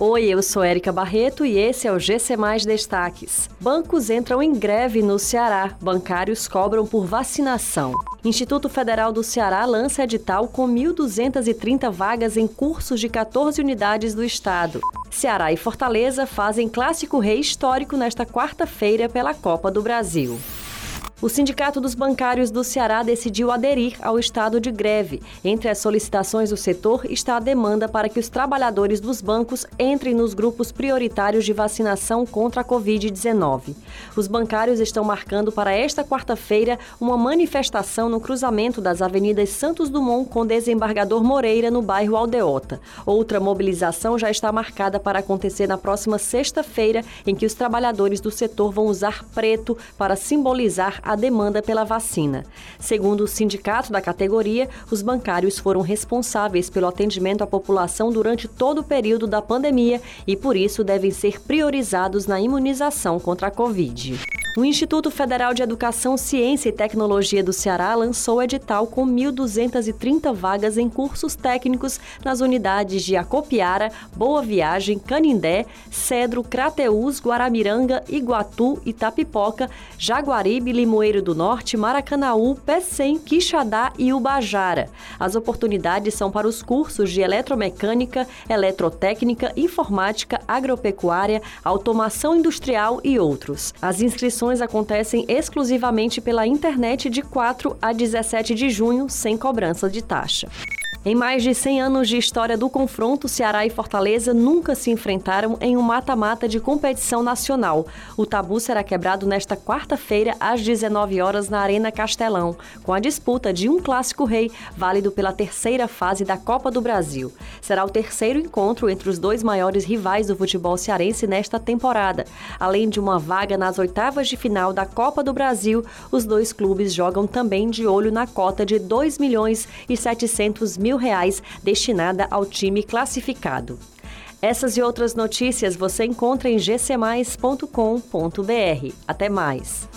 Oi, eu sou Érica Barreto e esse é o GC Mais Destaques. Bancos entram em greve no Ceará. Bancários cobram por vacinação. Instituto Federal do Ceará lança edital com 1.230 vagas em cursos de 14 unidades do estado. Ceará e Fortaleza fazem clássico rei histórico nesta quarta-feira pela Copa do Brasil. O Sindicato dos Bancários do Ceará decidiu aderir ao estado de greve. Entre as solicitações do setor está a demanda para que os trabalhadores dos bancos entrem nos grupos prioritários de vacinação contra a Covid-19. Os bancários estão marcando para esta quarta-feira uma manifestação no cruzamento das avenidas Santos Dumont com Desembargador Moreira, no bairro Aldeota. Outra mobilização já está marcada para acontecer na próxima sexta-feira, em que os trabalhadores do setor vão usar preto para simbolizar a demanda pela vacina. Segundo o sindicato da categoria, os bancários foram responsáveis pelo atendimento à população durante todo o período da pandemia e, por isso, devem ser priorizados na imunização contra a Covid. O Instituto Federal de Educação, Ciência e Tecnologia do Ceará lançou edital com 1.230 vagas em cursos técnicos nas unidades de Acopiara, Boa Viagem, Canindé, Cedro, Crateús, Guaramiranga, Iguatu, Itapipoca, Jaguaribe, Limoeiro do Norte, Maracanaú, Pecém, Quixadá e Ubajara. As oportunidades são para os cursos de Eletromecânica, Eletrotécnica, Informática, Agropecuária, Automação Industrial e outros. As inscrições inscrições acontecem exclusivamente pela internet de 4 a 17 de junho, sem cobrança de taxa. Em mais de 100 anos de história do confronto, Ceará e Fortaleza nunca se enfrentaram em um mata-mata de competição nacional. O tabu será quebrado nesta quarta-feira, às 19 horas, na Arena Castelão, com a disputa de um clássico rei, válido pela terceira fase da Copa do Brasil. Será o terceiro encontro entre os dois maiores rivais do futebol cearense nesta temporada. Além de uma vaga nas oitavas de final da Copa do Brasil, os dois clubes jogam também de olho na cota de 2 milhões e 700 mil mil reais destinada ao time classificado. Essas e outras notícias você encontra em gcmais.com.br. Até mais!